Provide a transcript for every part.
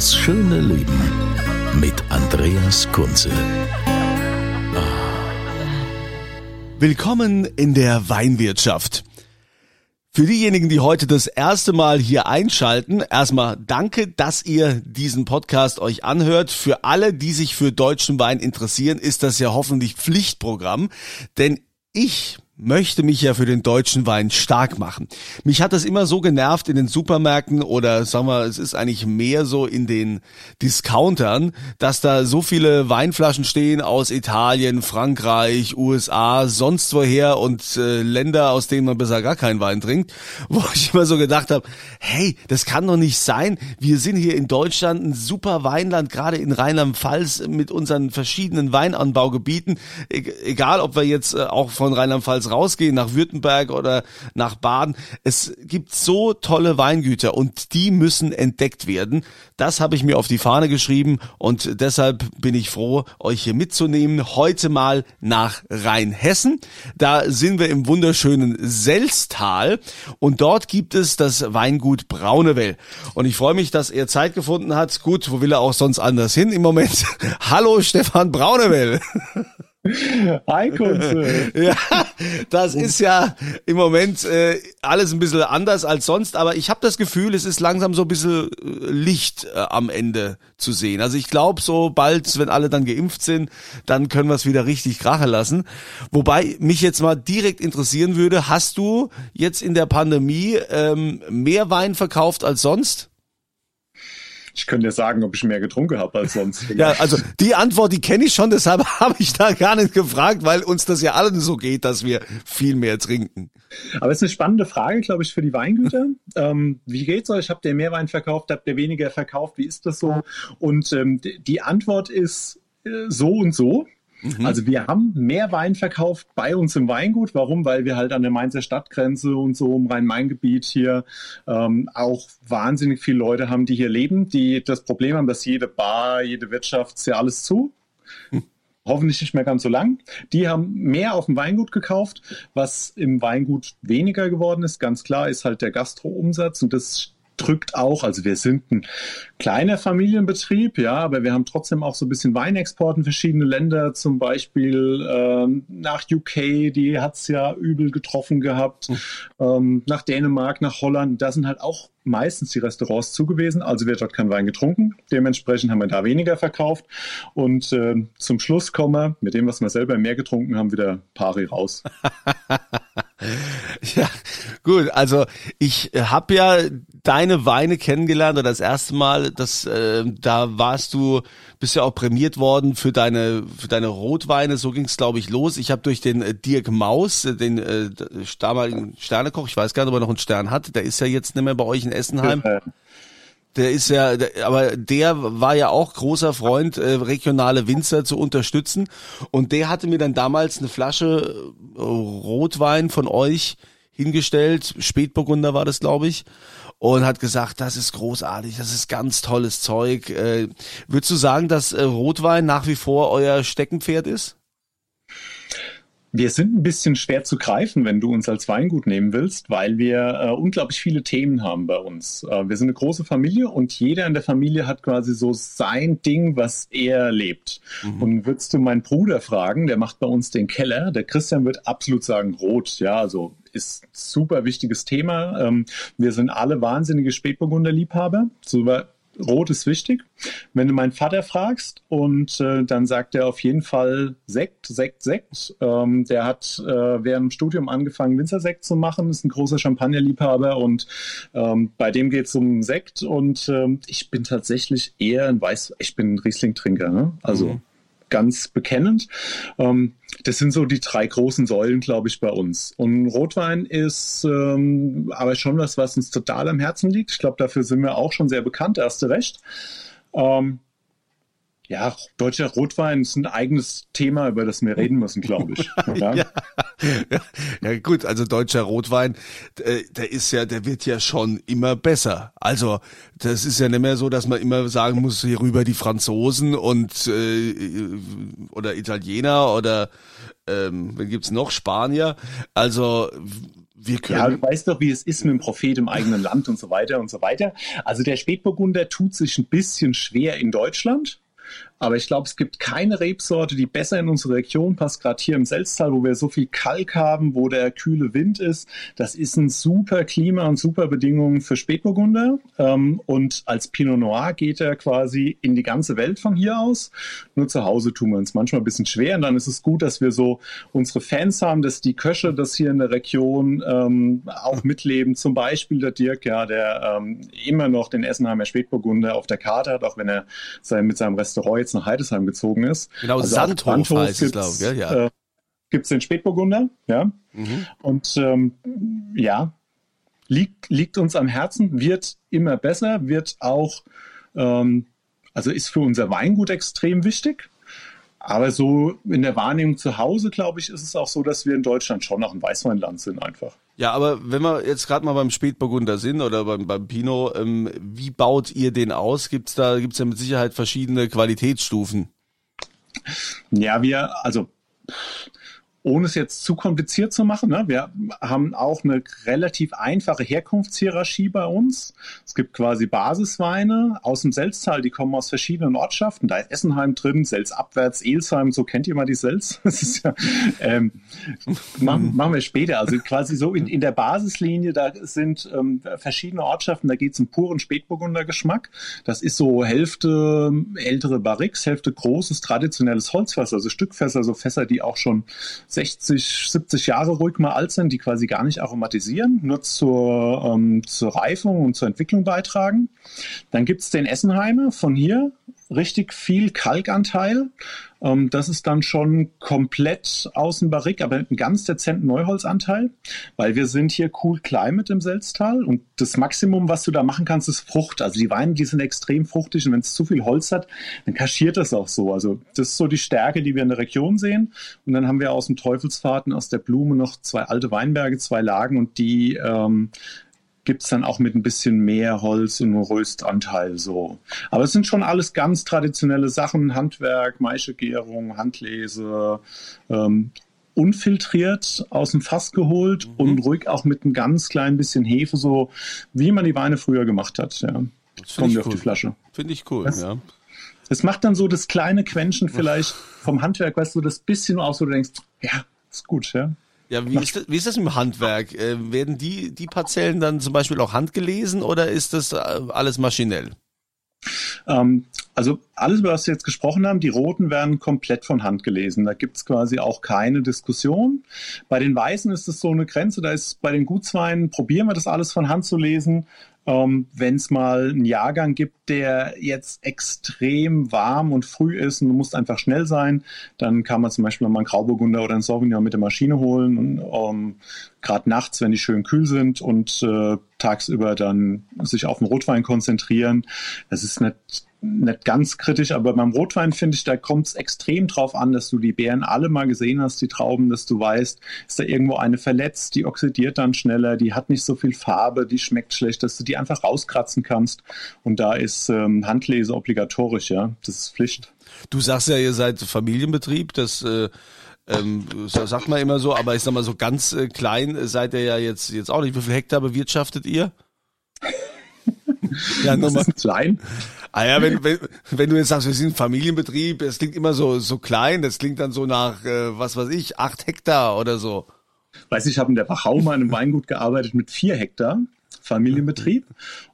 Das schöne Leben mit Andreas Kunze. Willkommen in der Weinwirtschaft. Für diejenigen, die heute das erste Mal hier einschalten, erstmal danke, dass ihr diesen Podcast euch anhört. Für alle, die sich für deutschen Wein interessieren, ist das ja hoffentlich Pflichtprogramm, denn ich möchte mich ja für den deutschen Wein stark machen. Mich hat das immer so genervt in den Supermärkten oder sagen wir, es ist eigentlich mehr so in den Discountern, dass da so viele Weinflaschen stehen aus Italien, Frankreich, USA, sonst woher und äh, Länder, aus denen man besser gar keinen Wein trinkt, wo ich immer so gedacht habe, hey, das kann doch nicht sein. Wir sind hier in Deutschland ein super Weinland, gerade in Rheinland-Pfalz mit unseren verschiedenen Weinanbaugebieten, e egal ob wir jetzt äh, auch von Rheinland-Pfalz rausgehen, nach Württemberg oder nach Baden. Es gibt so tolle Weingüter und die müssen entdeckt werden. Das habe ich mir auf die Fahne geschrieben und deshalb bin ich froh, euch hier mitzunehmen. Heute mal nach Rheinhessen. Da sind wir im wunderschönen Selztal und dort gibt es das Weingut Braunewell. Und ich freue mich, dass er Zeit gefunden hat. Gut, wo will er auch sonst anders hin im Moment? Hallo Stefan Braunewell. Hi Kunze. Ja, das ist ja im Moment äh, alles ein bisschen anders als sonst, aber ich habe das Gefühl, es ist langsam so ein bisschen äh, Licht äh, am Ende zu sehen. Also ich glaube, so bald, wenn alle dann geimpft sind, dann können wir es wieder richtig krachen lassen. Wobei mich jetzt mal direkt interessieren würde, hast du jetzt in der Pandemie ähm, mehr Wein verkauft als sonst? Ich könnte dir sagen, ob ich mehr getrunken habe als sonst. ja, also die Antwort, die kenne ich schon, deshalb habe ich da gar nicht gefragt, weil uns das ja allen so geht, dass wir viel mehr trinken. Aber es ist eine spannende Frage, glaube ich, für die Weingüter. ähm, wie geht's euch? Habt ihr mehr Wein verkauft? Habt ihr weniger verkauft? Wie ist das so? Und ähm, die Antwort ist äh, so und so. Mhm. Also wir haben mehr Wein verkauft bei uns im Weingut. Warum? Weil wir halt an der Mainzer Stadtgrenze und so im Rhein-Main-Gebiet hier ähm, auch wahnsinnig viele Leute haben, die hier leben, die das Problem haben, dass jede Bar, jede Wirtschaft, ist ja alles zu. Hm hoffentlich nicht mehr ganz so lang. Die haben mehr auf dem Weingut gekauft. Was im Weingut weniger geworden ist, ganz klar, ist halt der Gastro-Umsatz und das drückt auch, also wir sind ein kleiner Familienbetrieb, ja, aber wir haben trotzdem auch so ein bisschen Weinexport in verschiedene Länder, zum Beispiel ähm, nach UK, die hat es ja übel getroffen gehabt, mhm. ähm, nach Dänemark, nach Holland, da sind halt auch meistens die Restaurants zugewiesen, also wird dort kein Wein getrunken. Dementsprechend haben wir da weniger verkauft. Und äh, zum Schluss kommen wir mit dem, was wir selber mehr getrunken haben, wieder pari raus. ja, gut. Also ich habe ja deine Weine kennengelernt oder das erste Mal, das, äh, da warst du, bist ja auch prämiert worden für deine für deine Rotweine. So ging es, glaube ich, los. Ich habe durch den äh, Dirk Maus, äh, den äh, damaligen Sternekoch, ich weiß gar nicht, ob er noch einen Stern hat. Der ist ja jetzt nicht mehr bei euch in Essenheim. Der ist ja, der, aber der war ja auch großer Freund, äh, regionale Winzer zu unterstützen. Und der hatte mir dann damals eine Flasche äh, Rotwein von euch hingestellt. Spätburgunder war das, glaube ich. Und hat gesagt, das ist großartig, das ist ganz tolles Zeug. Äh, würdest du sagen, dass äh, Rotwein nach wie vor euer Steckenpferd ist? Wir sind ein bisschen schwer zu greifen, wenn du uns als Weingut nehmen willst, weil wir äh, unglaublich viele Themen haben bei uns. Äh, wir sind eine große Familie und jeder in der Familie hat quasi so sein Ding, was er lebt. Mhm. Und würdest du meinen Bruder fragen, der macht bei uns den Keller, der Christian wird absolut sagen rot. Ja, also ist super wichtiges Thema. Ähm, wir sind alle wahnsinnige Spätburgunder-Liebhaber. Rot ist wichtig. Wenn du meinen Vater fragst und äh, dann sagt er auf jeden Fall Sekt, Sekt, Sekt. Ähm, der hat äh, während dem Studium angefangen, Winzersekt zu machen, ist ein großer Champagnerliebhaber und ähm, bei dem geht es um Sekt und ähm, ich bin tatsächlich eher ein Weiß, ich bin ein Riesling-Trinker, ne? Also mhm ganz bekennend. Ähm, das sind so die drei großen Säulen, glaube ich, bei uns. Und Rotwein ist ähm, aber schon was, was uns total am Herzen liegt. Ich glaube, dafür sind wir auch schon sehr bekannt, erste recht. Ähm, ja, deutscher Rotwein ist ein eigenes Thema, über das wir reden müssen, glaube ich. Ja. ja. ja. gut, also deutscher Rotwein, äh, der ist ja, der wird ja schon immer besser. Also das ist ja nicht mehr so, dass man immer sagen muss, hier rüber die Franzosen und äh, oder Italiener oder ähm, wen gibt's noch Spanier. Also wir können. Ja, du weißt doch, wie es ist mit dem Prophet im eigenen Land und so weiter und so weiter. Also der Spätburgunder tut sich ein bisschen schwer in Deutschland. Aber ich glaube, es gibt keine Rebsorte, die besser in unsere Region passt, gerade hier im Selztal, wo wir so viel Kalk haben, wo der kühle Wind ist. Das ist ein super Klima und super Bedingungen für Spätburgunder. Ähm, und als Pinot Noir geht er quasi in die ganze Welt von hier aus. Nur zu Hause tun wir uns manchmal ein bisschen schwer. Und dann ist es gut, dass wir so unsere Fans haben, dass die Köche das hier in der Region ähm, auch mitleben. Zum Beispiel der Dirk, ja, der ähm, immer noch den Essenheimer Spätburgunder auf der Karte hat, auch wenn er sein, mit seinem Restaurant jetzt nach Heidesheim gezogen ist. Genau, also Sandhof, Sandhof heißt es, glaube ich. Ja, ja. Äh, gibt es den Spätburgunder, ja. Mhm. Und ähm, ja, liegt, liegt uns am Herzen, wird immer besser, wird auch, ähm, also ist für unser Weingut extrem wichtig. Aber so in der Wahrnehmung zu Hause, glaube ich, ist es auch so, dass wir in Deutschland schon noch ein Weißweinland sind einfach. Ja, aber wenn wir jetzt gerade mal beim Spätburgunder sind oder beim, beim Pinot, ähm, wie baut ihr den aus? Gibt's da, gibt's ja mit Sicherheit verschiedene Qualitätsstufen? Ja, wir, also ohne es jetzt zu kompliziert zu machen, ne, wir haben auch eine relativ einfache Herkunftshierarchie bei uns. Es gibt quasi Basisweine aus dem Selztal, die kommen aus verschiedenen Ortschaften. Da ist Essenheim drin, Selz abwärts, Elsheim, so kennt ihr mal die Selz. Das ist ja, ähm, machen, machen wir später. Also quasi so in, in der Basislinie, da sind ähm, verschiedene Ortschaften, da geht es um puren Spätburgunder Geschmack. Das ist so Hälfte ältere Barriques, Hälfte großes, traditionelles Holzfässer, also Stückfässer, so Fässer, die auch schon 60, 70 Jahre ruhig mal alt sind, die quasi gar nicht aromatisieren, nur zur, ähm, zur Reifung und zur Entwicklung beitragen. Dann gibt es den Essenheimer von hier, richtig viel Kalkanteil. Ähm, das ist dann schon komplett außen Barrik, aber einen ganz dezenten Neuholzanteil, weil wir sind hier cool climate im Selztal und das Maximum, was du da machen kannst, ist Frucht. Also die Weine, die sind extrem fruchtig und wenn es zu viel Holz hat, dann kaschiert das auch so. Also das ist so die Stärke, die wir in der Region sehen. Und dann haben wir aus dem Teufelsfahrten, aus der Blume noch zwei alte Weinberge, zwei Lagen und die ähm, gibt es dann auch mit ein bisschen mehr Holz und Röstanteil so. Aber es sind schon alles ganz traditionelle Sachen, Handwerk, Maischegärung, Handlese, ähm, unfiltriert aus dem Fass geholt mhm. und ruhig auch mit ein ganz klein bisschen Hefe, so wie man die Weine früher gemacht hat. Ja. Kommen wir cool. auf die Flasche. Finde ich cool, das, ja. Es macht dann so das kleine Quäntchen vielleicht vom Handwerk, weißt du, das bisschen aus, wo du denkst, ja, ist gut, ja. Ja, wie ist, das, wie ist das im Handwerk? Äh, werden die, die Parzellen dann zum Beispiel auch handgelesen oder ist das äh, alles maschinell? Ähm, also alles, was wir jetzt gesprochen haben, die roten werden komplett von Hand gelesen. Da gibt es quasi auch keine Diskussion. Bei den Weißen ist es so eine Grenze, da ist bei den Gutsweinen, probieren wir das alles von Hand zu lesen. Ähm, Wenn es mal einen Jahrgang gibt, der jetzt extrem warm und früh ist und du musst einfach schnell sein, dann kann man zum Beispiel mal einen Grauburgunder oder einen Sauvignon mit der Maschine holen. Und ähm, gerade nachts, wenn die schön kühl sind und äh, tagsüber dann sich auf den Rotwein konzentrieren. Das ist nicht nicht ganz kritisch, aber beim Rotwein finde ich, da kommt es extrem drauf an, dass du die Beeren alle mal gesehen hast, die Trauben, dass du weißt, ist da irgendwo eine verletzt, die oxidiert dann schneller, die hat nicht so viel Farbe, die schmeckt schlecht, dass du die einfach rauskratzen kannst. Und da ist ähm, Handlese obligatorisch, ja, das ist Pflicht. Du sagst ja, ihr seid Familienbetrieb, das äh ähm, sagt man immer so, aber ich sag mal so ganz äh, klein seid ihr ja jetzt jetzt auch nicht. Wie viel Hektar bewirtschaftet ihr? ja, nochmal. Klein. Ah ja, wenn, wenn, wenn du jetzt sagst, wir sind ein Familienbetrieb, es klingt immer so, so klein, das klingt dann so nach, äh, was weiß ich, acht Hektar oder so. Weiß ich, habe in der Wachau mal in einem Weingut gearbeitet mit vier Hektar. Familienbetrieb.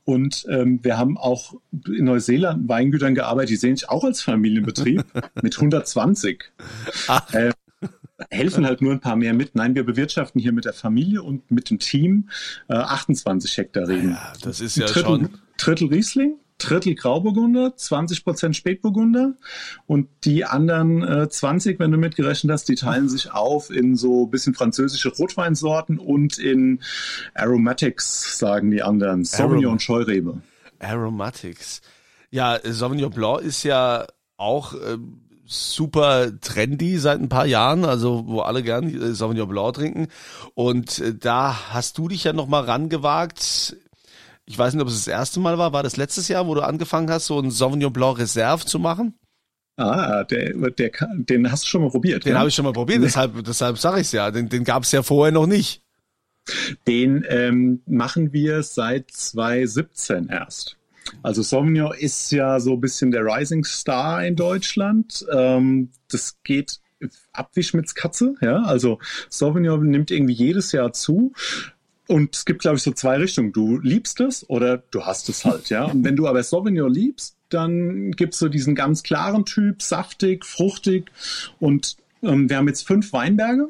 Und ähm, wir haben auch in Neuseeland Weingütern gearbeitet, die sehen sich auch als Familienbetrieb mit 120. Äh, helfen halt nur ein paar mehr mit. Nein, wir bewirtschaften hier mit der Familie und mit dem Team äh, 28 Hektar Regen. Ja, das ist ja Drittel, schon. Drittel Riesling, Drittel Grauburgunder, 20 Prozent Spätburgunder und die anderen äh, 20, wenn du mitgerechnet hast, die teilen sich auf in so bisschen französische Rotweinsorten und in Aromatics, sagen die anderen, Sauvignon Arom und Scheurebe. Aromatics. Ja, Sauvignon Blanc ist ja auch ähm, super trendy seit ein paar Jahren, also wo alle gern äh, Sauvignon Blanc trinken. Und äh, da hast du dich ja noch mal rangewagt. Ich weiß nicht, ob es das erste Mal war. War das letztes Jahr, wo du angefangen hast, so ein Sauvignon Blanc Reserve zu machen? Ah, der, der, den hast du schon mal probiert. Den ja? habe ich schon mal probiert, deshalb, deshalb sage ich ja. Den, den gab es ja vorher noch nicht. Den ähm, machen wir seit 2017 erst. Also Sauvignon ist ja so ein bisschen der Rising Star in Deutschland. Ähm, das geht ab wie Schmitz Katze. Ja? Also Sauvignon nimmt irgendwie jedes Jahr zu. Und es gibt, glaube ich, so zwei Richtungen. Du liebst es oder du hast es halt, ja. Und wenn du aber Sauvignon liebst, dann gibt's so diesen ganz klaren Typ, saftig, fruchtig. Und ähm, wir haben jetzt fünf Weinberge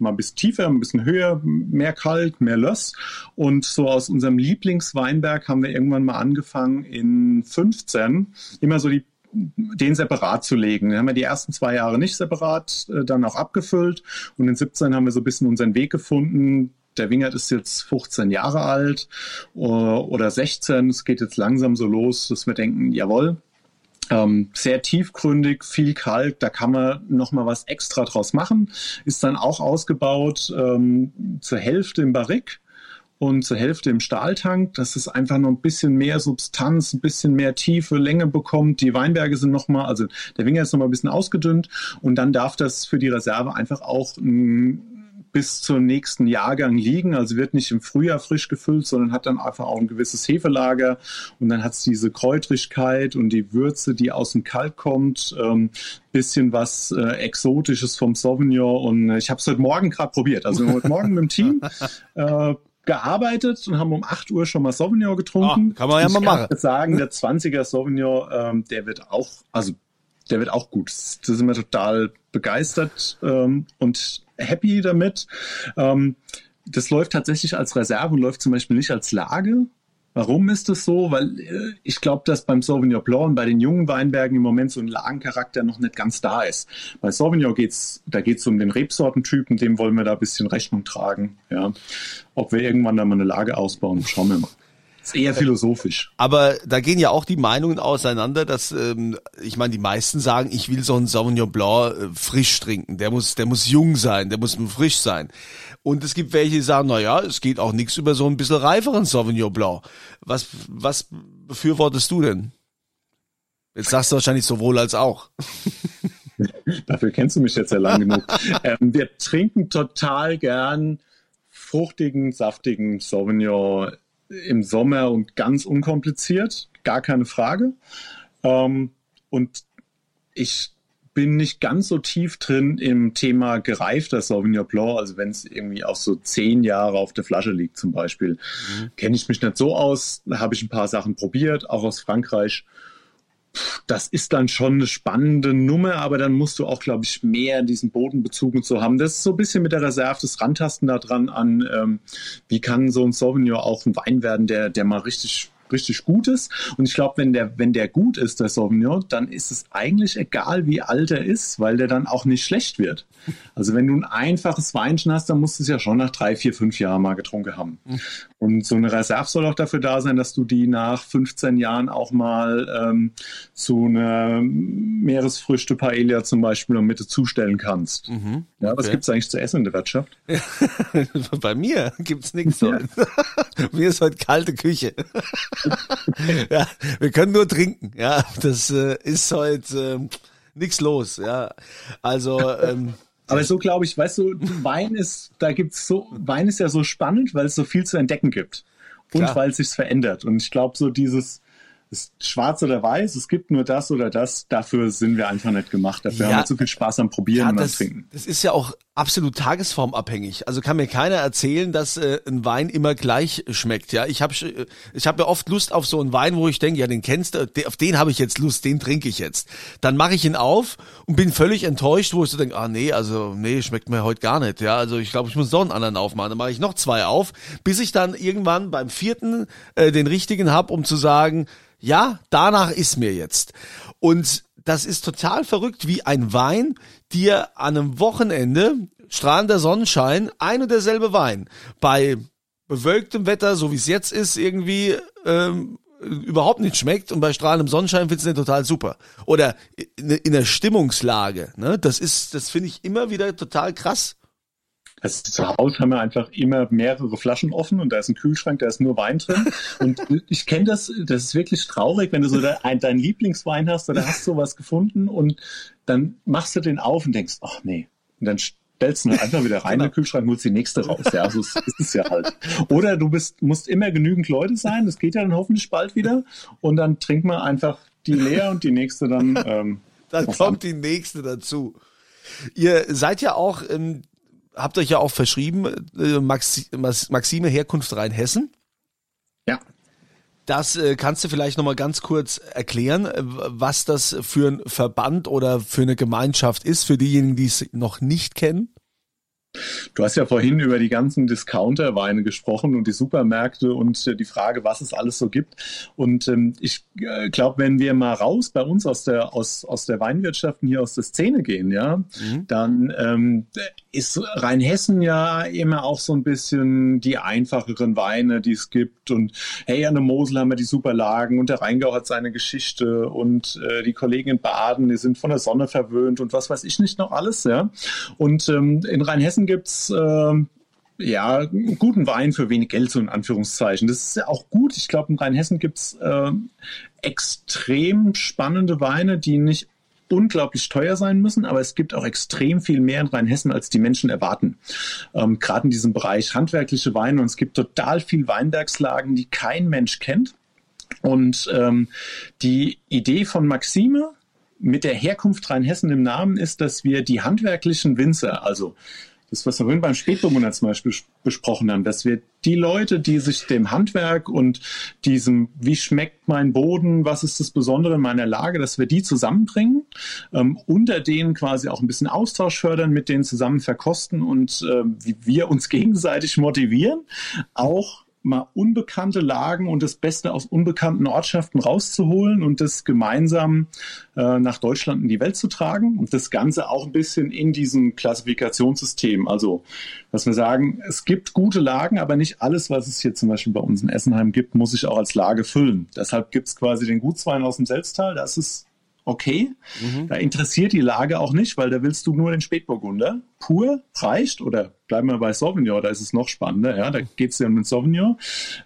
mal ein bisschen tiefer, ein bisschen höher, mehr kalt, mehr Löss. Und so aus unserem Lieblingsweinberg haben wir irgendwann mal angefangen in 15 immer so die den separat zu legen. Dann haben wir die ersten zwei Jahre nicht separat, äh, dann auch abgefüllt. Und in 17 haben wir so ein bisschen unseren Weg gefunden. Der Wingert ist jetzt 15 Jahre alt äh, oder 16. Es geht jetzt langsam so los, dass wir denken, jawohl, ähm, sehr tiefgründig, viel Kalk, da kann man noch mal was extra draus machen. Ist dann auch ausgebaut ähm, zur Hälfte im Barrik und zur Hälfte im Stahltank, dass es einfach noch ein bisschen mehr Substanz, ein bisschen mehr Tiefe, Länge bekommt. Die Weinberge sind noch mal, also der Winger ist noch mal ein bisschen ausgedünnt und dann darf das für die Reserve einfach auch ein bis zum nächsten Jahrgang liegen. Also wird nicht im Frühjahr frisch gefüllt, sondern hat dann einfach auch ein gewisses Hefelager und dann hat es diese Kräutrigkeit und die Würze, die aus dem Kalk kommt. Ähm, bisschen was äh, Exotisches vom Sauvignon und äh, ich habe es heute Morgen gerade probiert. Also heute Morgen mit dem Team äh, gearbeitet und haben um 8 Uhr schon mal Sauvignon getrunken. Ah, kann man ja Ich mal machen. sagen, der 20er Sauvignon, ähm, der wird auch, also der wird auch gut. Da sind wir total begeistert ähm, und happy damit. Ähm, das läuft tatsächlich als Reserve und läuft zum Beispiel nicht als Lage. Warum ist das so? Weil äh, ich glaube, dass beim Sauvignon Blanc und bei den jungen Weinbergen im Moment so ein Lagencharakter noch nicht ganz da ist. Bei Sauvignon geht's, da geht's um den Rebsortentypen, dem wollen wir da ein bisschen Rechnung tragen. Ja. Ob wir irgendwann da mal eine Lage ausbauen, schauen wir mal. Ist eher philosophisch. Aber da gehen ja auch die Meinungen auseinander, dass ähm, ich meine, die meisten sagen, ich will so einen Sauvignon Blanc äh, frisch trinken. Der muss, der muss jung sein, der muss frisch sein. Und es gibt welche, die sagen, na ja, es geht auch nichts über so ein bisschen reiferen Sauvignon Blanc. Was, was befürwortest du denn? Jetzt sagst du wahrscheinlich sowohl als auch. Dafür kennst du mich jetzt ja lang genug. ähm, wir trinken total gern fruchtigen, saftigen Sauvignon im Sommer und ganz unkompliziert, gar keine Frage. Ähm, und ich bin nicht ganz so tief drin im Thema gereifter Sauvignon Blanc, also wenn es irgendwie auch so zehn Jahre auf der Flasche liegt zum Beispiel, mhm. kenne ich mich nicht so aus. Habe ich ein paar Sachen probiert, auch aus Frankreich. Das ist dann schon eine spannende Nummer, aber dann musst du auch, glaube ich, mehr diesen Bodenbezug und so haben. Das ist so ein bisschen mit der Reserve das Rantasten da dran an, ähm, wie kann so ein Sauvignon auch ein Wein werden, der, der mal richtig richtig gut ist. Und ich glaube, wenn der, wenn der gut ist, der Sauvignon, dann ist es eigentlich egal, wie alt er ist, weil der dann auch nicht schlecht wird. Also wenn du ein einfaches Weinchen hast, dann musst du es ja schon nach drei, vier, fünf Jahren mal getrunken haben. Und so eine Reserve soll auch dafür da sein, dass du die nach 15 Jahren auch mal ähm, zu einer Meeresfrüchte Paella zum Beispiel noch mit zustellen kannst. Mhm, okay. Ja, was gibt's eigentlich zu essen in der Wirtschaft? Bei mir gibt's nichts. Ja. mir ist heute kalte Küche. ja, wir können nur trinken. Ja, das äh, ist heute äh, nichts los. Ja, also. Ähm, aber so glaube ich, weißt du, Wein ist, da gibt's so, Wein ist ja so spannend, weil es so viel zu entdecken gibt und Klar. weil es sich verändert. Und ich glaube, so dieses ist schwarz oder weiß, es gibt nur das oder das, dafür sind wir einfach nicht gemacht. Dafür ja, haben wir zu viel Spaß am Probieren ja, und das, am Trinken. Das ist ja auch absolut tagesformabhängig. Also kann mir keiner erzählen, dass äh, ein Wein immer gleich schmeckt. Ja, ich habe äh, ich habe ja oft Lust auf so einen Wein, wo ich denke, ja, den kennst du, auf den habe ich jetzt Lust, den trinke ich jetzt. Dann mache ich ihn auf und bin völlig enttäuscht, wo ich so denke, ah nee, also nee, schmeckt mir heute gar nicht. Ja, also ich glaube, ich muss noch einen anderen aufmachen. Dann mache ich noch zwei auf, bis ich dann irgendwann beim vierten äh, den richtigen hab, um zu sagen, ja, danach ist mir jetzt. Und das ist total verrückt, wie ein Wein dir an einem Wochenende, strahlender Sonnenschein, ein und derselbe Wein, bei bewölktem Wetter, so wie es jetzt ist, irgendwie ähm, überhaupt nicht schmeckt und bei strahlendem Sonnenschein findest du den total super. Oder in, in der Stimmungslage, ne? Das ist, das finde ich immer wieder total krass. Also zu Hause haben wir einfach immer mehrere Flaschen offen und da ist ein Kühlschrank, da ist nur Wein drin. Und ich kenne das, das ist wirklich traurig, wenn du so deinen Lieblingswein hast oder hast sowas gefunden und dann machst du den auf und denkst, ach nee. Und dann stellst du ihn einfach wieder rein genau. in den genau. Kühlschrank und holst die nächste raus. Ja, so ist es ja halt. Oder du bist, musst immer genügend Leute sein, das geht ja dann hoffentlich bald wieder. Und dann trinkt man einfach die leer und die nächste dann. Ähm, dann kommt an. die nächste dazu. Ihr seid ja auch ähm, habt euch ja auch verschrieben, äh, Maxi Maxime Herkunft Rheinhessen. Ja. Das äh, kannst du vielleicht nochmal ganz kurz erklären, äh, was das für ein Verband oder für eine Gemeinschaft ist, für diejenigen, die es noch nicht kennen? Du hast ja vorhin über die ganzen Discounter-Weine gesprochen und die Supermärkte und äh, die Frage, was es alles so gibt. Und ähm, ich äh, glaube, wenn wir mal raus bei uns aus der, aus, aus der Weinwirtschaft hier aus der Szene gehen, ja, mhm. dann ähm, ist Rheinhessen ja immer auch so ein bisschen die einfacheren Weine, die es gibt. Und hey, an der Mosel haben wir die Superlagen und der Rheingau hat seine Geschichte und äh, die Kollegen in Baden, die sind von der Sonne verwöhnt und was weiß ich nicht noch alles, ja. Und ähm, in Rheinhessen Essen gibt's äh, ja guten Wein für wenig Geld, so in Anführungszeichen. Das ist ja auch gut. Ich glaube, in Rheinhessen gibt's äh, extrem spannende Weine, die nicht unglaublich teuer sein müssen, aber es gibt auch extrem viel mehr in Rheinhessen, als die Menschen erwarten. Ähm, Gerade in diesem Bereich handwerkliche Weine und es gibt total viel Weinbergslagen, die kein Mensch kennt. Und ähm, die Idee von Maxime mit der Herkunft Rheinhessen im Namen ist, dass wir die handwerklichen Winzer, also das, was wir vorhin beim Spätburgunder zum Beispiel besprochen haben, dass wir die Leute, die sich dem Handwerk und diesem, wie schmeckt mein Boden, was ist das Besondere in meiner Lage, dass wir die zusammenbringen, ähm, unter denen quasi auch ein bisschen Austausch fördern, mit denen zusammen verkosten und äh, wie wir uns gegenseitig motivieren, auch mal unbekannte Lagen und das Beste aus unbekannten Ortschaften rauszuholen und das gemeinsam äh, nach Deutschland in die Welt zu tragen und das Ganze auch ein bisschen in diesem Klassifikationssystem. Also, dass wir sagen, es gibt gute Lagen, aber nicht alles, was es hier zum Beispiel bei uns in Essenheim gibt, muss ich auch als Lage füllen. Deshalb gibt es quasi den Gutswein aus dem Selztal, das ist okay. Mhm. Da interessiert die Lage auch nicht, weil da willst du nur den Spätburgunder. Pur reicht oder bleiben wir bei Sauvignon, da ist es noch spannender, ja, da geht es ja um den Sauvignon.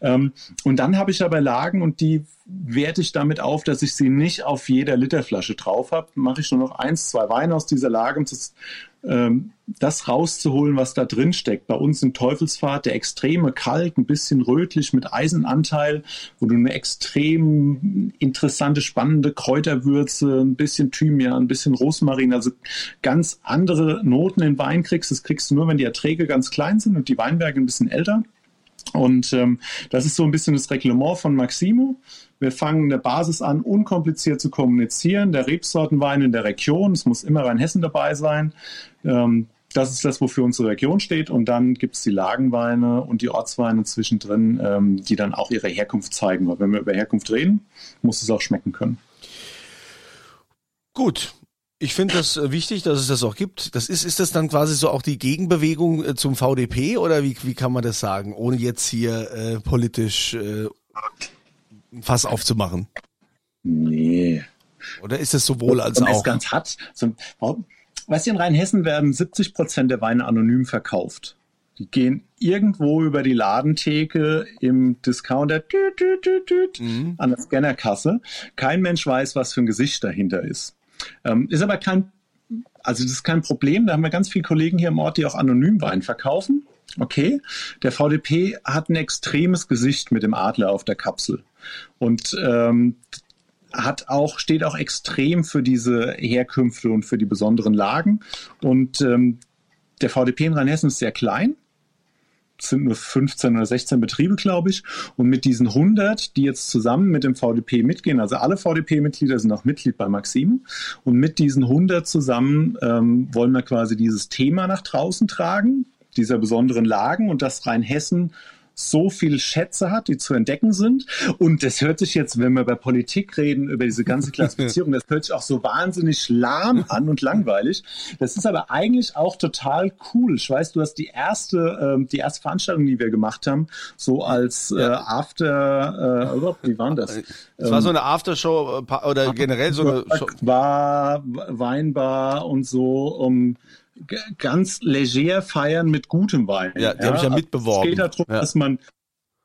Ähm, und dann habe ich aber Lagen und die werte ich damit auf, dass ich sie nicht auf jeder Literflasche drauf habe. Mache ich nur noch eins, zwei Weine aus dieser Lage, um das, ähm, das rauszuholen, was da drin steckt. Bei uns im Teufelsfahrt der extreme Kalk, ein bisschen rötlich mit Eisenanteil, wo du eine extrem interessante, spannende Kräuterwürze, ein bisschen Thymian, ein bisschen Rosmarin, also ganz andere Noten in Wein kriegst. Das kriegst du nur, wenn die Erträge ganz klein sind und die Weinberge ein bisschen älter. Und ähm, das ist so ein bisschen das Reglement von Maximo. Wir fangen in der Basis an, unkompliziert zu kommunizieren. Der Rebsortenwein in der Region, es muss immer Rheinhessen dabei sein. Ähm, das ist das, wofür unsere Region steht. Und dann gibt es die Lagenweine und die Ortsweine zwischendrin, ähm, die dann auch ihre Herkunft zeigen. Weil wenn wir über Herkunft reden, muss es auch schmecken können. Gut, ich finde das äh, wichtig, dass es das auch gibt. Das ist, ist das dann quasi so auch die Gegenbewegung äh, zum VDP oder wie, wie kann man das sagen, ohne jetzt hier äh, politisch äh, Fass aufzumachen? Nee. Oder ist es sowohl als Und auch? Es ganz hat. So, weißt du, in Rheinhessen werden 70 Prozent der Weine anonym verkauft. Die gehen irgendwo über die Ladentheke im Discounter tüt, tüt, tüt, mhm. an der Scannerkasse. Kein Mensch weiß, was für ein Gesicht dahinter ist. Ähm, ist aber kein, also das ist kein Problem. Da haben wir ganz viele Kollegen hier im Ort, die auch anonym Wein verkaufen. Okay, der VDP hat ein extremes Gesicht mit dem Adler auf der Kapsel und ähm, hat auch steht auch extrem für diese Herkünfte und für die besonderen Lagen und ähm, der VDP in Rheinhessen ist sehr klein sind nur 15 oder 16 Betriebe, glaube ich. Und mit diesen 100, die jetzt zusammen mit dem VDP mitgehen, also alle VDP-Mitglieder sind auch Mitglied bei Maxim. Und mit diesen 100 zusammen ähm, wollen wir quasi dieses Thema nach draußen tragen, dieser besonderen Lagen und dass Rheinhessen so viel Schätze hat, die zu entdecken sind. Und das hört sich jetzt, wenn wir bei Politik reden, über diese ganze Klassifizierung, das hört sich auch so wahnsinnig lahm an und langweilig. Das ist aber eigentlich auch total cool. Ich weiß, du hast die erste, äh, die erste Veranstaltung, die wir gemacht haben, so als äh, After, äh, wie war das? Es war so eine Aftershow äh, oder generell so eine Show. War Weinbar und so, um ganz leger feiern mit gutem Wein. Ja, die ja? habe ich ja mitbeworben. Es geht darum, ja. dass man,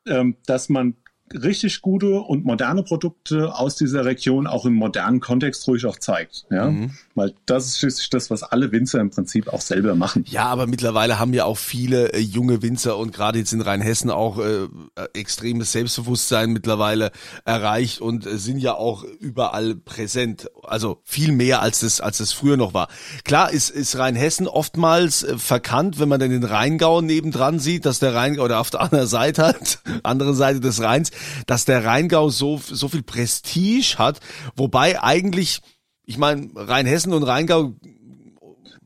ähm, dass man richtig gute und moderne Produkte aus dieser Region auch im modernen Kontext ruhig auch zeigt. Ja? Mhm. Weil das ist schließlich das, was alle Winzer im Prinzip auch selber machen. Ja, aber mittlerweile haben ja auch viele äh, junge Winzer und gerade jetzt in Rheinhessen auch äh, extremes Selbstbewusstsein mittlerweile erreicht und äh, sind ja auch überall präsent. Also viel mehr als das, als das früher noch war. Klar ist, ist Rheinhessen oftmals äh, verkannt, wenn man dann den Rheingau nebendran sieht, dass der Rheingau oder auf der anderen Seite halt, andere Seite des Rheins, dass der Rheingau so, so viel Prestige hat, wobei eigentlich, ich meine, Rheinhessen und Rheingau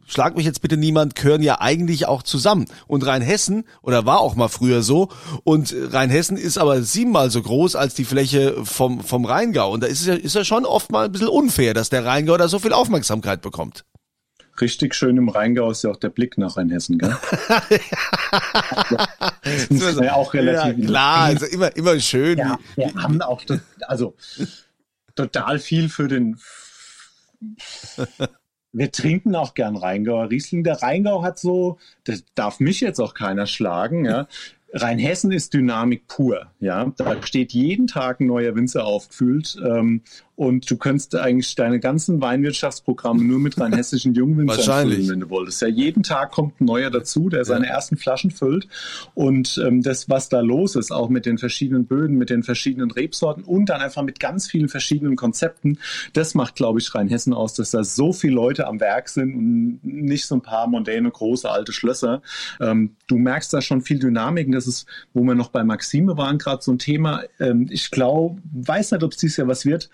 schlag mich jetzt bitte niemand, gehören ja eigentlich auch zusammen. Und Rheinhessen, oder war auch mal früher so, und Rheinhessen ist aber siebenmal so groß als die Fläche vom, vom Rheingau. Und da ist es ja, ist ja schon oft mal ein bisschen unfair, dass der Rheingau da so viel Aufmerksamkeit bekommt. Richtig schön im Rheingau ist ja auch der Blick nach Rheinhessen, gell? das ist ja auch relativ. Ja, klar, also immer, immer schön. Ja, wir haben auch, das, also, total viel für den, wir trinken auch gern Rheingauer Riesling. Der Rheingau hat so, das darf mich jetzt auch keiner schlagen, ja. Rheinhessen ist Dynamik pur. Ja, da steht jeden Tag ein neuer Winzer aufgefüllt ähm, und du könntest eigentlich deine ganzen Weinwirtschaftsprogramme nur mit rheinhessischen Jungwinzern füllen, wenn du wolltest. Ja, jeden Tag kommt ein neuer dazu, der seine ja. ersten Flaschen füllt und ähm, das, was da los ist, auch mit den verschiedenen Böden, mit den verschiedenen Rebsorten und dann einfach mit ganz vielen verschiedenen Konzepten, das macht, glaube ich, Rheinhessen aus, dass da so viele Leute am Werk sind und nicht so ein paar mondäne, große, alte Schlösser. Ähm, du merkst da schon viel Dynamik. Das ist, wo wir noch bei Maxime waren, gerade so ein Thema. Ähm, ich glaube, weiß nicht, ob es dieses Jahr was wird.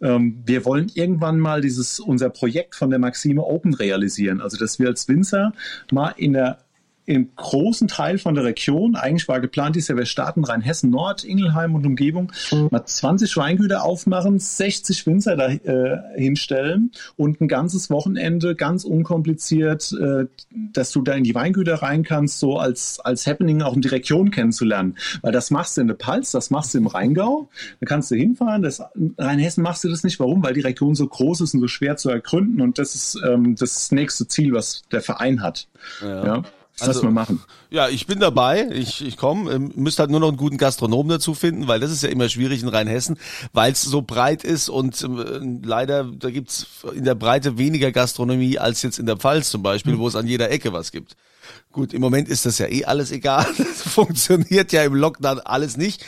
Ähm, wir wollen irgendwann mal dieses, unser Projekt von der Maxime Open realisieren. Also, dass wir als Winzer mal in der im großen Teil von der Region, eigentlich war geplant, ist ja, wir starten Rheinhessen Nord, Ingelheim und Umgebung, mhm. mal 20 Weingüter aufmachen, 60 Winzer da äh, hinstellen und ein ganzes Wochenende ganz unkompliziert, äh, dass du da in die Weingüter rein kannst, so als, als Happening auch um die Region kennenzulernen. Weil das machst du in der Pals, das machst du im Rheingau, da kannst du hinfahren, das, in Rheinhessen machst du das nicht. Warum? Weil die Region so groß ist und so schwer zu ergründen und das ist ähm, das nächste Ziel, was der Verein hat. ja. ja. Also, Lass mal machen. Ja, ich bin dabei. Ich, ich komme. Ähm, müsst halt nur noch einen guten Gastronomen dazu finden, weil das ist ja immer schwierig in Rheinhessen, weil es so breit ist und äh, leider, da gibt's in der Breite weniger Gastronomie als jetzt in der Pfalz zum Beispiel, mhm. wo es an jeder Ecke was gibt. Gut, im Moment ist das ja eh alles egal. Das funktioniert ja im Lockdown alles nicht.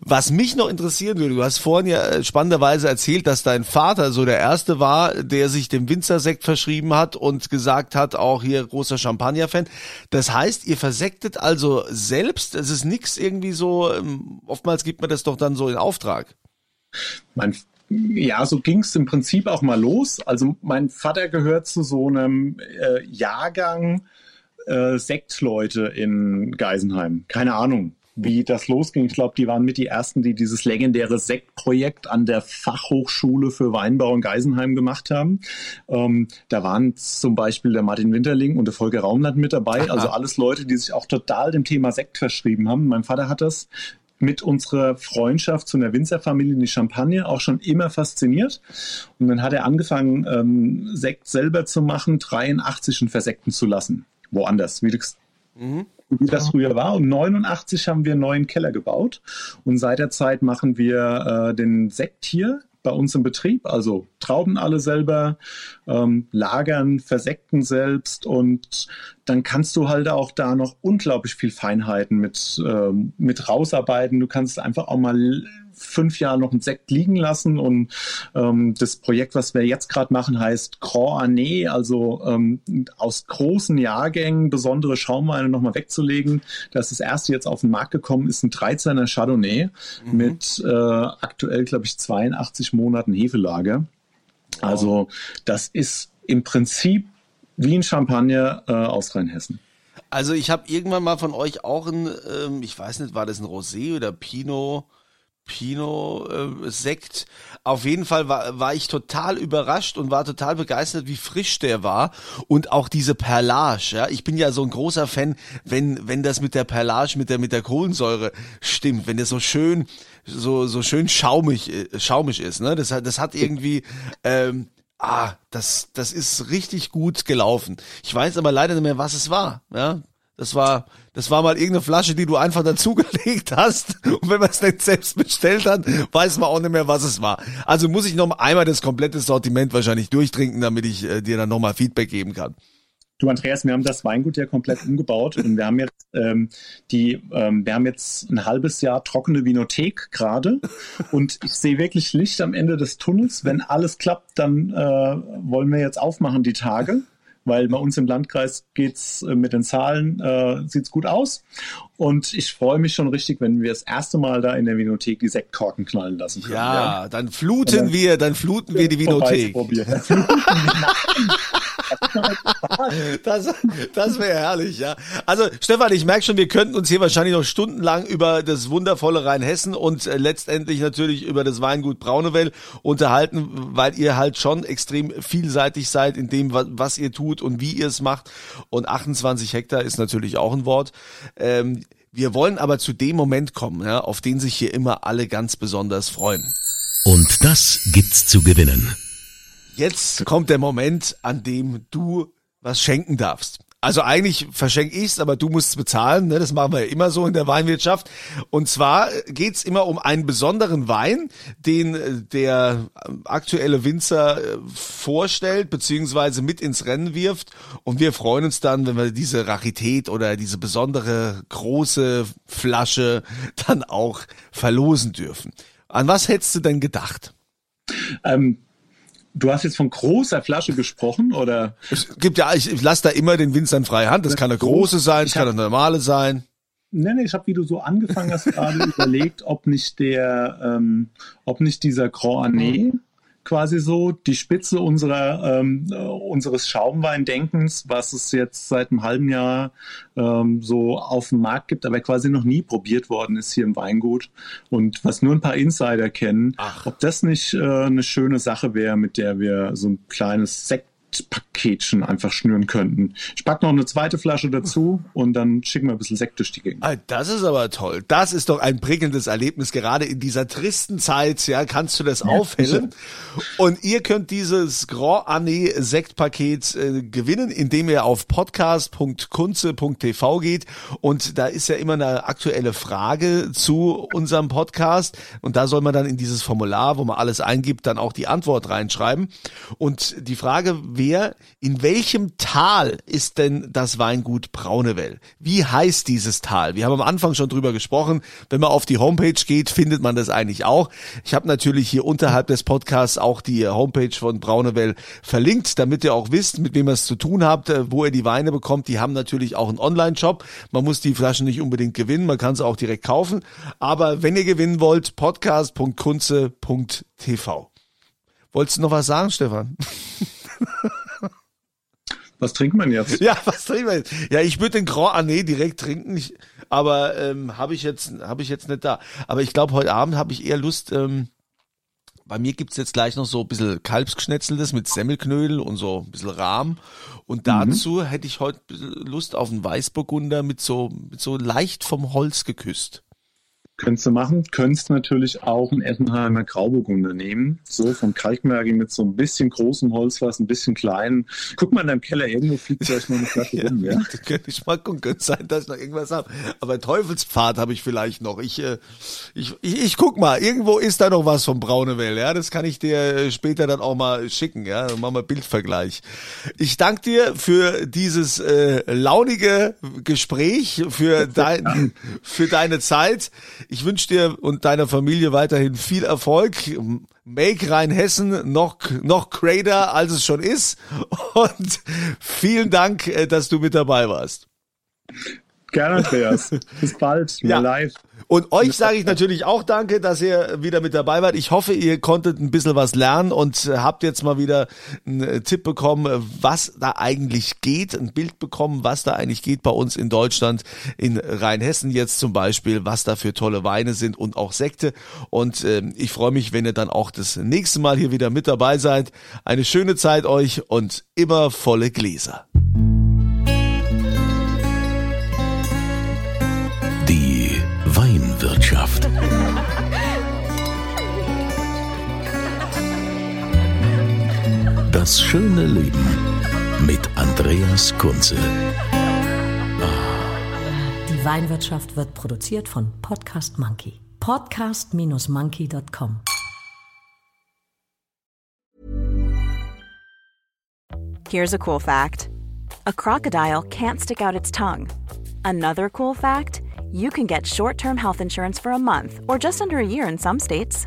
Was mich noch interessieren würde, du hast vorhin ja äh, spannenderweise erzählt, dass dein Vater so der Erste war, der sich dem Winzersekt verschrieben hat und gesagt hat, auch hier großer Champagner-Fan. Das heißt, ihr versektet also selbst, es ist nichts irgendwie so, ähm, oftmals gibt man das doch dann so in Auftrag. Mein ja, so ging es im Prinzip auch mal los. Also mein Vater gehört zu so einem äh, Jahrgang, äh, Sektleute in Geisenheim. Keine Ahnung, wie das losging. Ich glaube, die waren mit die ersten, die dieses legendäre Sektprojekt an der Fachhochschule für Weinbau in Geisenheim gemacht haben. Ähm, da waren zum Beispiel der Martin Winterling und der Volker Raumland mit dabei. Aha. Also alles Leute, die sich auch total dem Thema Sekt verschrieben haben. Mein Vater hat das mit unserer Freundschaft zu einer Winzerfamilie in die Champagne auch schon immer fasziniert. Und dann hat er angefangen, ähm, Sekt selber zu machen, 83 und versekten zu lassen woanders, wie, das, mhm. wie das früher war. Und 89 haben wir einen neuen Keller gebaut. Und seit der Zeit machen wir äh, den Sekt hier bei uns im Betrieb, also Trauben alle selber, ähm, lagern, versekten selbst und dann kannst du halt auch da noch unglaublich viel Feinheiten mit, ähm, mit rausarbeiten. Du kannst einfach auch mal fünf Jahren noch einen Sekt liegen lassen und ähm, das Projekt, was wir jetzt gerade machen, heißt Grand Année, also ähm, aus großen Jahrgängen besondere Schaumweine nochmal wegzulegen. Das ist das erste jetzt auf den Markt gekommen, ist ein 13er Chardonnay mhm. mit äh, aktuell, glaube ich, 82 Monaten Hefelage. Also das ist im Prinzip wie ein Champagner äh, aus Rheinhessen. Also ich habe irgendwann mal von euch auch ein, ähm, ich weiß nicht, war das ein Rosé oder Pinot, Pinot äh, Sekt. Auf jeden Fall war, war ich total überrascht und war total begeistert, wie frisch der war und auch diese Perlage. Ja, ich bin ja so ein großer Fan, wenn wenn das mit der Perlage, mit der mit der Kohlensäure stimmt, wenn der so schön so so schön schaumig äh, schaumig ist. Ne, das hat das hat irgendwie ähm, ah, das, das ist richtig gut gelaufen. Ich weiß aber leider nicht mehr, was es war. Ja, das war, das war mal irgendeine Flasche, die du einfach dazugelegt hast. Und wenn man es nicht selbst bestellt hat, weiß man auch nicht mehr, was es war. Also muss ich noch einmal das komplette Sortiment wahrscheinlich durchtrinken, damit ich äh, dir dann nochmal Feedback geben kann. Du Andreas, wir haben das Weingut ja komplett umgebaut und wir haben jetzt ähm, die, ähm, wir haben jetzt ein halbes Jahr trockene Vinothek gerade und ich sehe wirklich Licht am Ende des Tunnels. Wenn alles klappt, dann äh, wollen wir jetzt aufmachen die Tage weil bei uns im Landkreis geht's äh, mit den Zahlen, äh, sieht's gut aus. Und ich freue mich schon richtig, wenn wir das erste Mal da in der Vinothek die Sektkorken knallen lassen können. Ja, ja. dann fluten dann wir, dann fluten wir die Vinothek. das das wäre herrlich, ja. Also Stefan, ich merke schon, wir könnten uns hier wahrscheinlich noch stundenlang über das wundervolle Rheinhessen und äh, letztendlich natürlich über das Weingut Braunewell unterhalten, weil ihr halt schon extrem vielseitig seid in dem, was, was ihr tut und wie ihr es macht. Und 28 Hektar ist natürlich auch ein Wort. Ähm, wir wollen aber zu dem Moment kommen, ja, auf den sich hier immer alle ganz besonders freuen. Und das gibt's zu gewinnen. Jetzt kommt der Moment, an dem du was schenken darfst. Also eigentlich verschenke ich's, aber du musst bezahlen. Ne? Das machen wir ja immer so in der Weinwirtschaft. Und zwar geht's immer um einen besonderen Wein, den äh, der aktuelle Winzer äh, vorstellt beziehungsweise mit ins Rennen wirft. Und wir freuen uns dann, wenn wir diese Rarität oder diese besondere große Flasche dann auch verlosen dürfen. An was hättest du denn gedacht? Ähm, Du hast jetzt von großer Flasche gesprochen, oder? Es gibt ja, ich, ich lasse da immer den Winzern freie Hand. Das, das kann eine große sein, es kann eine normale sein. Nee, nee, ich habe, wie du so angefangen hast, gerade überlegt, ob nicht der, ähm, ob nicht dieser Grand Année quasi so die Spitze unserer, ähm, unseres Schaumweindenkens, was es jetzt seit einem halben Jahr ähm, so auf dem Markt gibt, aber quasi noch nie probiert worden ist hier im Weingut und was nur ein paar Insider kennen, Ach. ob das nicht äh, eine schöne Sache wäre, mit der wir so ein kleines Sekt Paketchen einfach schnüren könnten. Ich pack noch eine zweite Flasche dazu und dann schicken wir ein bisschen Sekt durch die Gegend. Ah, das ist aber toll. Das ist doch ein prickelndes Erlebnis. Gerade in dieser tristen Zeit, ja, kannst du das ja, aufhellen. Und ihr könnt dieses Grand Année Sektpaket äh, gewinnen, indem ihr auf podcast.kunze.tv geht. Und da ist ja immer eine aktuelle Frage zu unserem Podcast. Und da soll man dann in dieses Formular, wo man alles eingibt, dann auch die Antwort reinschreiben. Und die Frage wer, in welchem Tal ist denn das Weingut Braunewell? Wie heißt dieses Tal? Wir haben am Anfang schon drüber gesprochen. Wenn man auf die Homepage geht, findet man das eigentlich auch. Ich habe natürlich hier unterhalb des Podcasts auch die Homepage von Braunewell verlinkt, damit ihr auch wisst, mit wem ihr es zu tun habt, äh, wo ihr die Weine bekommt. Die haben natürlich auch einen Online-Shop. Man muss die Flaschen nicht unbedingt gewinnen, man kann sie auch direkt kaufen. Aber wenn ihr gewinnen wollt, podcast.kunze.tv. Wolltest du noch was sagen, Stefan? Was trinkt man jetzt? Ja, was trinkt man jetzt? Ja, ich würde den Grand Année direkt trinken, ich, aber ähm, habe ich jetzt habe ich jetzt nicht da. Aber ich glaube, heute Abend habe ich eher Lust. Ähm, bei mir gibt's jetzt gleich noch so ein bisschen Kalbsgeschnetzeltes mit Semmelknödel und so ein bisschen Rahm. Und mhm. dazu mhm. hätte ich heute Lust auf einen Weißburgunder mit so, mit so leicht vom Holz geküsst. Könntest du machen. Könntest natürlich auch einen Ettenheimer Grauburgunder nehmen. So vom Kalkmergel mit so ein bisschen großem Holzfass, ein bisschen klein. Guck mal in deinem Keller, irgendwo fliegt vielleicht noch eine Flasche ja, rum, ja? Das könnte ich mal gucken. Könnte sein, dass ich noch irgendwas habe. Aber Teufelspfad habe ich vielleicht noch. Ich, äh, ich, ich, ich guck mal. Irgendwo ist da noch was vom Braunewell, ja? Das kann ich dir äh, später dann auch mal schicken, ja? Dann machen wir Bildvergleich. Ich danke dir für dieses äh, launige Gespräch, für dein, für deine Zeit. Ich wünsche dir und deiner Familie weiterhin viel Erfolg. Make Rheinhessen noch, noch greater, als es schon ist. Und vielen Dank, äh, dass du mit dabei warst. Gerne, Andreas. Bis bald. Ja. Live. Und euch sage ich natürlich auch danke, dass ihr wieder mit dabei wart. Ich hoffe, ihr konntet ein bisschen was lernen und habt jetzt mal wieder einen Tipp bekommen, was da eigentlich geht, ein Bild bekommen, was da eigentlich geht bei uns in Deutschland, in Rheinhessen jetzt zum Beispiel, was da für tolle Weine sind und auch Sekte. Und äh, ich freue mich, wenn ihr dann auch das nächste Mal hier wieder mit dabei seid. Eine schöne Zeit euch und immer volle Gläser. Schöne Leben mit Andreas Kunze. Die Weinwirtschaft wird produziert von Podcast Monkey. Podcast-monkey.com. Here's a cool fact: a crocodile can't stick out its tongue. Another cool fact you can get short term health insurance for a month or just under a year in some states.